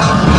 Thank you.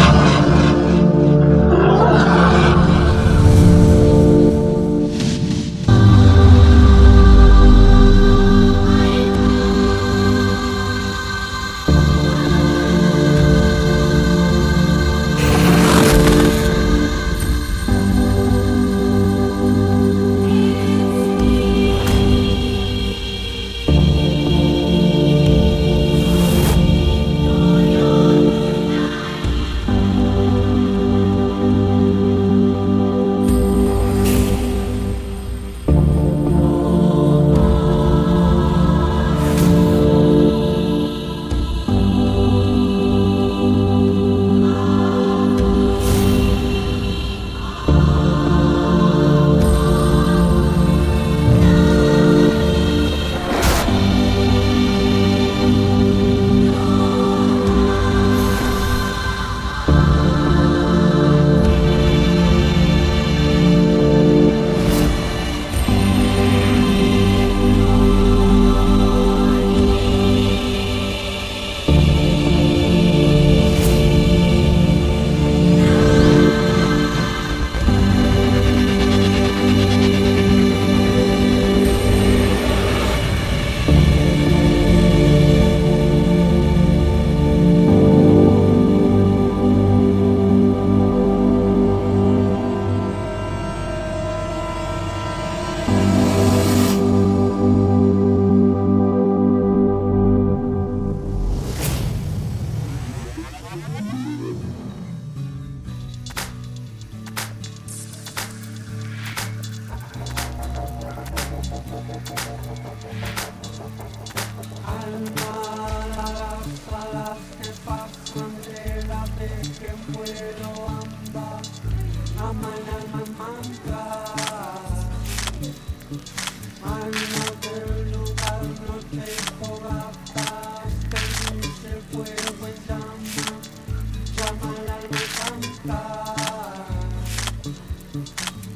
Canta,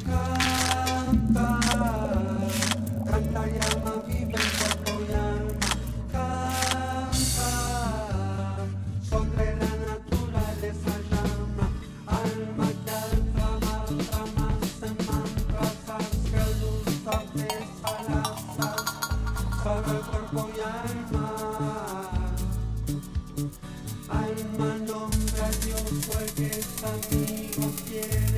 canta, canta y ama, vive en cuerpo y alma. Canta, sobre la naturaleza llama, alma y alma. Tramas, tramas, mantrasas, que luz, de salasas, sobre cuerpo y alma. Yeah.